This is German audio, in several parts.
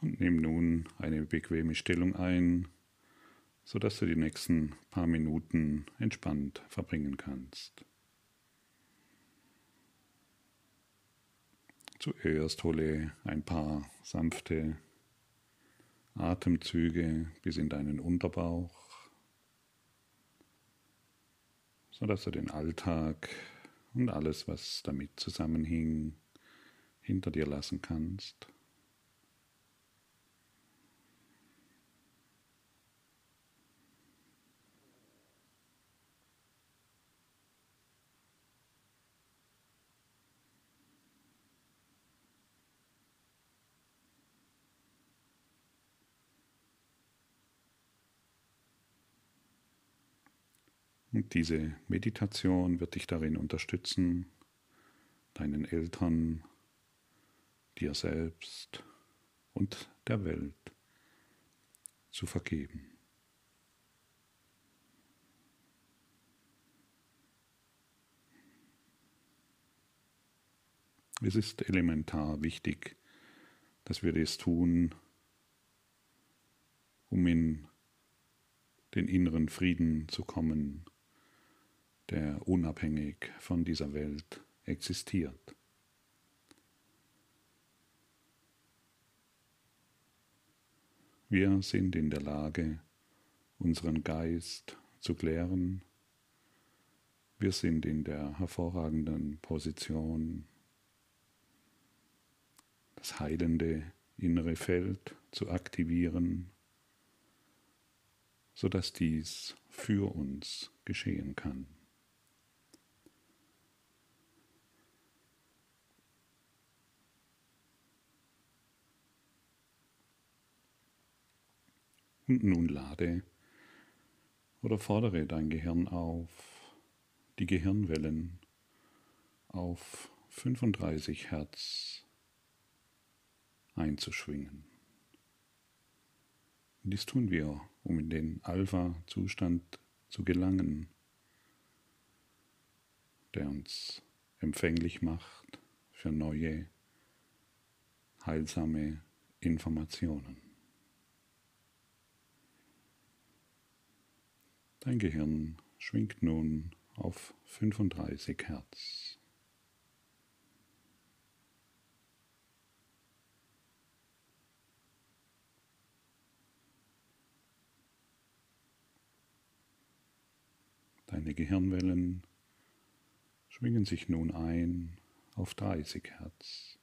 Und nimm nun eine bequeme Stellung ein, sodass du die nächsten paar Minuten entspannt verbringen kannst. Zuerst hole ein paar sanfte Atemzüge bis in deinen Unterbauch, sodass du den Alltag und alles, was damit zusammenhing, hinter dir lassen kannst. Diese Meditation wird dich darin unterstützen, deinen Eltern, dir selbst und der Welt zu vergeben. Es ist elementar wichtig, dass wir das tun, um in den inneren Frieden zu kommen, der unabhängig von dieser Welt existiert. Wir sind in der Lage, unseren Geist zu klären. Wir sind in der hervorragenden Position, das heilende innere Feld zu aktivieren, sodass dies für uns geschehen kann. Und nun lade oder fordere dein Gehirn auf, die Gehirnwellen auf 35 Hertz einzuschwingen. Dies tun wir, um in den Alpha-Zustand zu gelangen, der uns empfänglich macht für neue, heilsame Informationen. Dein Gehirn schwingt nun auf 35 Hertz. Deine Gehirnwellen schwingen sich nun ein auf 30 Hertz.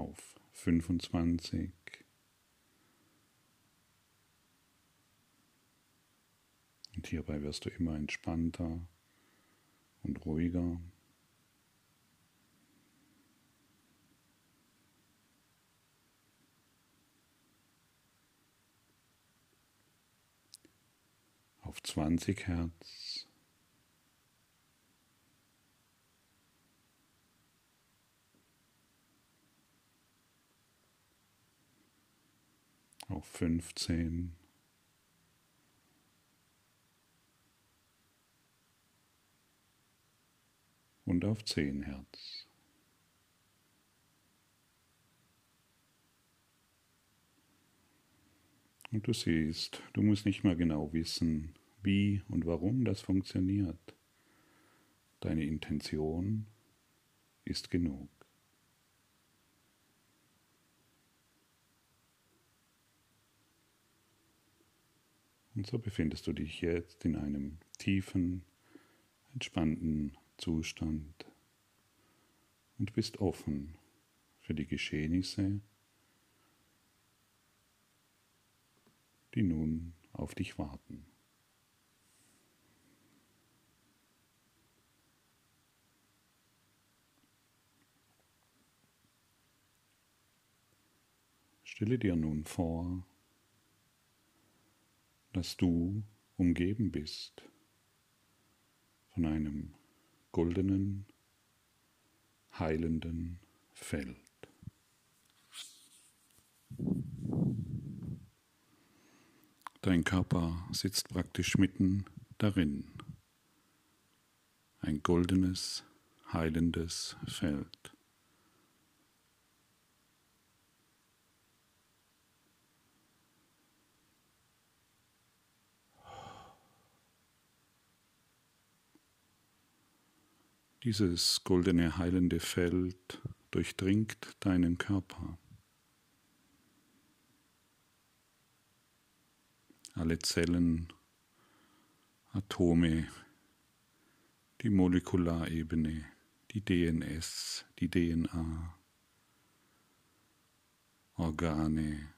auf 25. Und hierbei wirst du immer entspannter und ruhiger. Auf 20 Hertz. Auf 15. Und auf 10 Hertz. Und du siehst, du musst nicht mal genau wissen, wie und warum das funktioniert. Deine Intention ist genug. Und so befindest du dich jetzt in einem tiefen, entspannten Zustand und bist offen für die Geschehnisse, die nun auf dich warten. Stelle dir nun vor, dass du umgeben bist von einem goldenen, heilenden Feld. Dein Körper sitzt praktisch mitten darin. Ein goldenes, heilendes Feld. Dieses goldene heilende Feld durchdringt deinen Körper. Alle Zellen, Atome, die Molekularebene, die DNS, die DNA, Organe,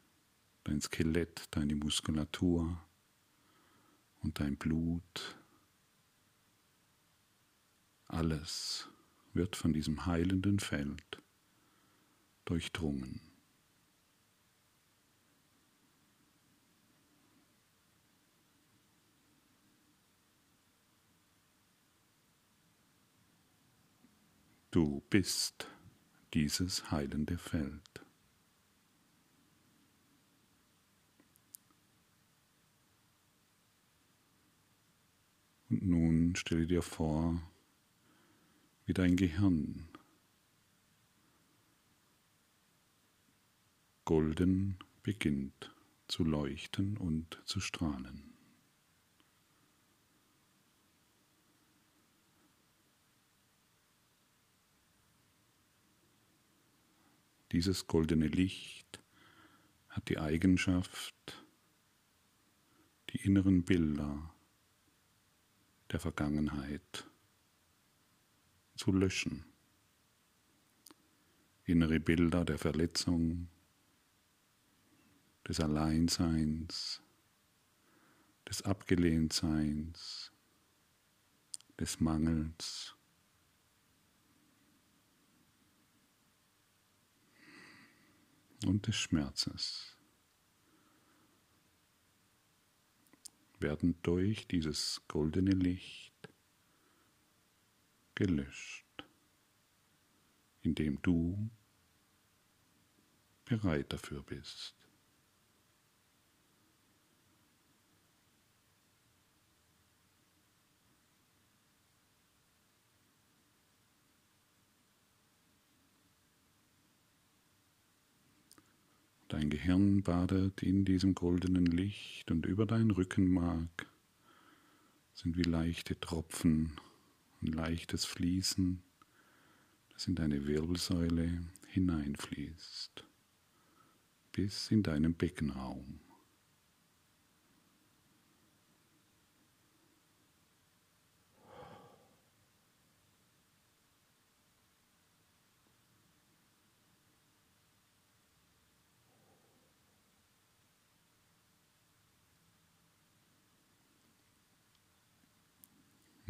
dein Skelett, deine Muskulatur und dein Blut alles wird von diesem heilenden Feld durchdrungen. Du bist dieses heilende Feld. Und nun stelle dir vor, wie dein Gehirn golden beginnt zu leuchten und zu strahlen. Dieses goldene Licht hat die Eigenschaft, die inneren Bilder der Vergangenheit zu löschen. Innere Bilder der Verletzung, des Alleinseins, des Abgelehntseins, des Mangels. und des Schmerzes werden durch dieses goldene Licht gelöscht, indem du bereit dafür bist. Dein Gehirn badet in diesem goldenen Licht und über dein Rückenmark sind wie leichte Tropfen ein leichtes Fließen, das in deine Wirbelsäule hineinfließt, bis in deinen Beckenraum.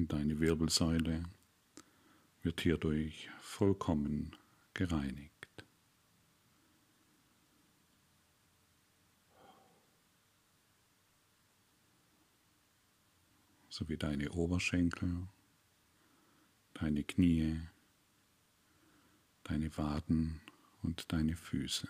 Deine Wirbelsäule wird hierdurch vollkommen gereinigt. sowie deine Oberschenkel, deine Knie, deine Waden und deine Füße.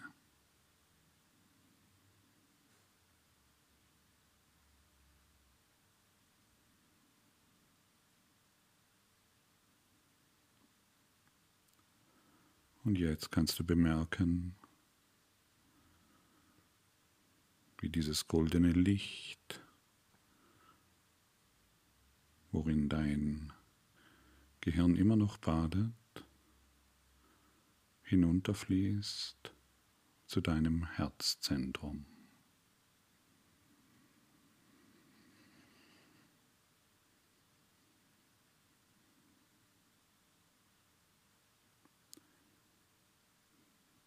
Und jetzt kannst du bemerken, wie dieses goldene Licht, worin dein Gehirn immer noch badet, hinunterfließt zu deinem Herzzentrum.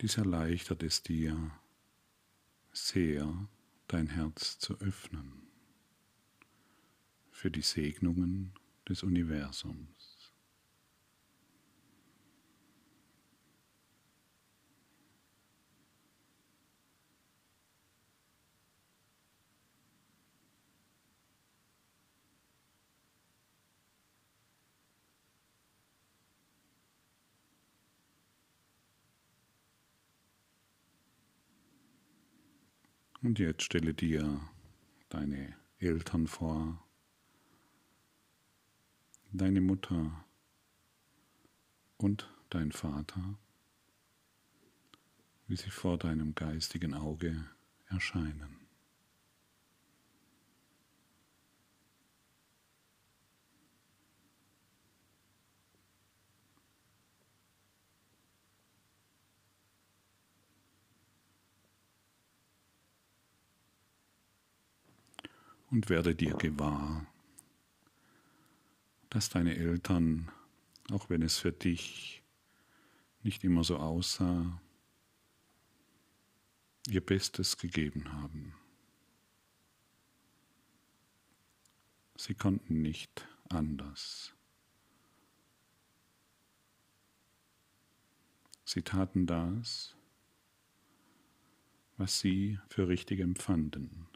Dies erleichtert es dir sehr, dein Herz zu öffnen für die Segnungen des Universums. Und jetzt stelle dir deine Eltern vor, deine Mutter und dein Vater, wie sie vor deinem geistigen Auge erscheinen. Und werde dir gewahr, dass deine Eltern, auch wenn es für dich nicht immer so aussah, ihr Bestes gegeben haben. Sie konnten nicht anders. Sie taten das, was sie für richtig empfanden.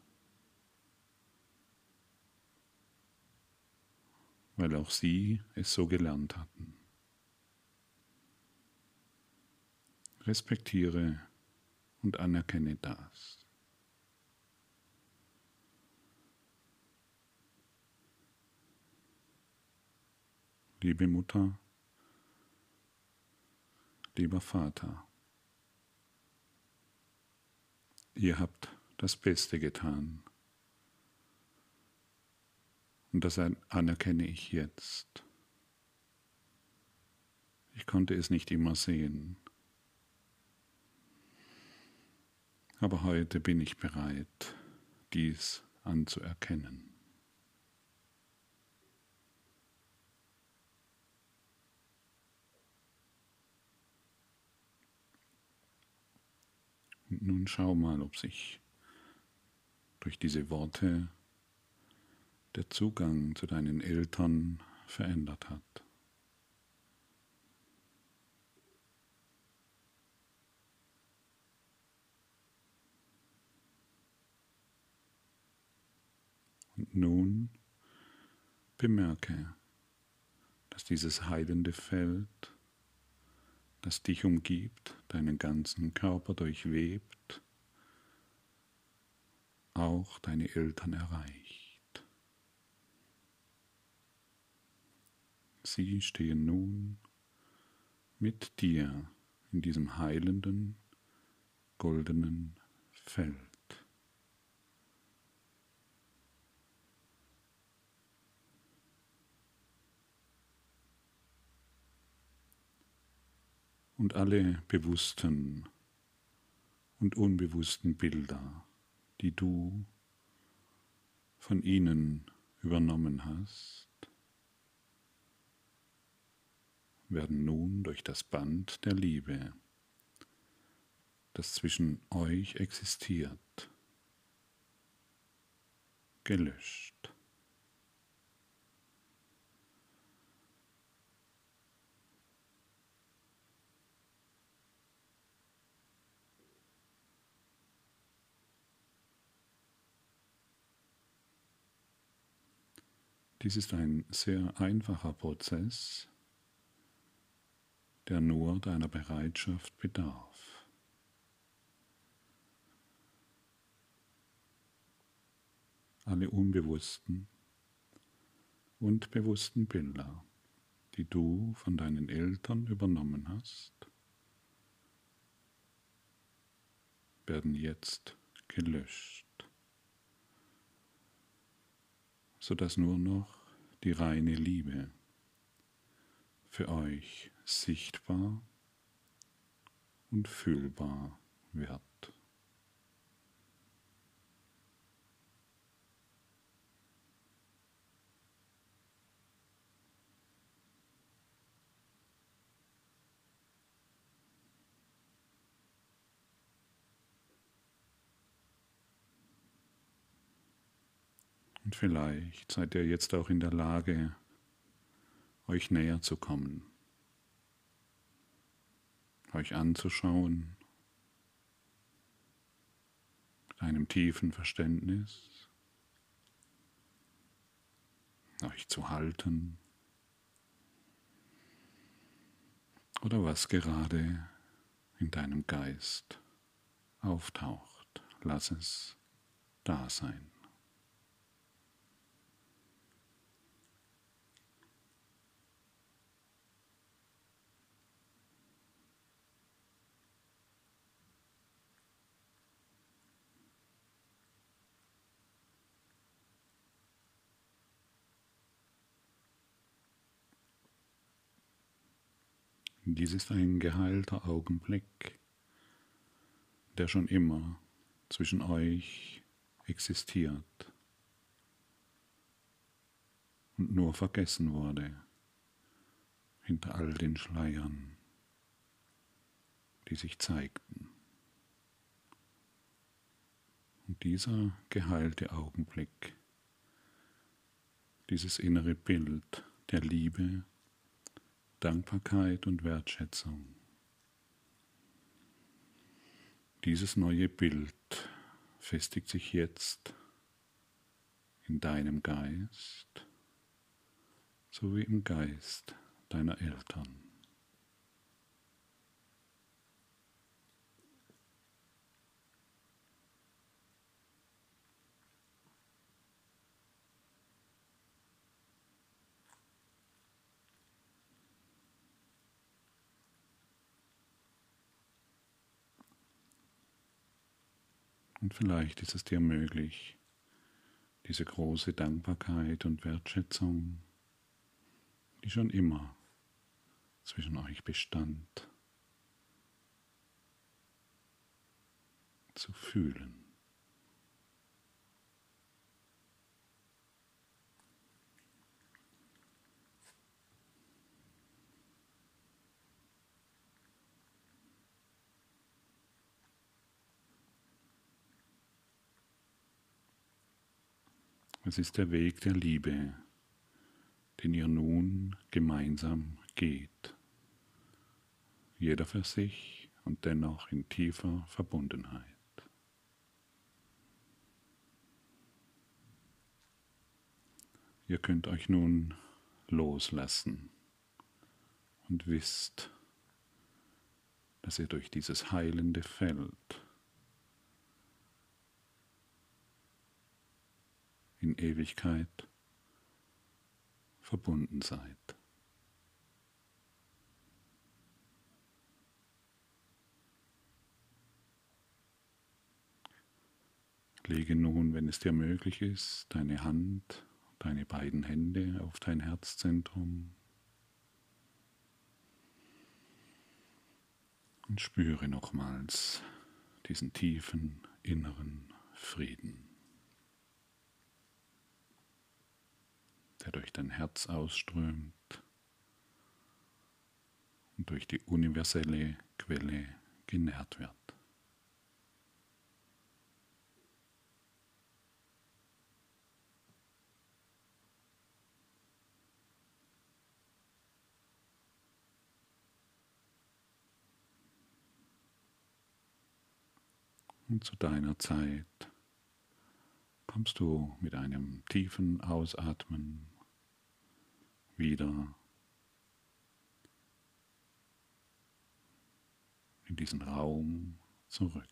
Weil auch sie es so gelernt hatten. Respektiere und anerkenne das. Liebe Mutter, lieber Vater, ihr habt das Beste getan und das anerkenne ich jetzt. Ich konnte es nicht immer sehen. Aber heute bin ich bereit, dies anzuerkennen. Und nun schau mal, ob sich durch diese Worte der Zugang zu deinen Eltern verändert hat. Und nun bemerke, dass dieses heilende Feld, das dich umgibt, deinen ganzen Körper durchwebt, auch deine Eltern erreicht. Sie stehen nun mit dir in diesem heilenden, goldenen Feld. Und alle bewussten und unbewussten Bilder, die du von ihnen übernommen hast, werden nun durch das Band der Liebe, das zwischen euch existiert, gelöscht. Dies ist ein sehr einfacher Prozess, der nur deiner Bereitschaft bedarf. Alle unbewussten und bewussten Bilder, die du von deinen Eltern übernommen hast, werden jetzt gelöscht, sodass nur noch die reine Liebe für euch sichtbar und fühlbar wird. Und vielleicht seid ihr jetzt auch in der Lage, euch näher zu kommen euch anzuschauen, mit einem tiefen Verständnis, euch zu halten oder was gerade in deinem Geist auftaucht. Lass es da sein. Dies ist ein geheilter Augenblick, der schon immer zwischen euch existiert und nur vergessen wurde hinter all den Schleiern, die sich zeigten. Und dieser geheilte Augenblick, dieses innere Bild der Liebe, Dankbarkeit und Wertschätzung, dieses neue Bild festigt sich jetzt in deinem Geist sowie im Geist deiner Eltern. Und vielleicht ist es dir möglich, diese große Dankbarkeit und Wertschätzung, die schon immer zwischen euch bestand, zu fühlen. Es ist der Weg der Liebe, den ihr nun gemeinsam geht jeder für sich und dennoch in tiefer Verbundenheit. Ihr könnt euch nun loslassen und wisst, dass ihr durch dieses heilende Feld in Ewigkeit verbunden seid. Lege nun, wenn es dir möglich ist, deine Hand, deine beiden Hände auf dein Herzzentrum und spüre nochmals diesen tiefen inneren Frieden, der durch dein Herz ausströmt und durch die universelle Quelle genährt wird. Und zu deiner Zeit kommst du mit einem tiefen Ausatmen wieder in diesen Raum zurück.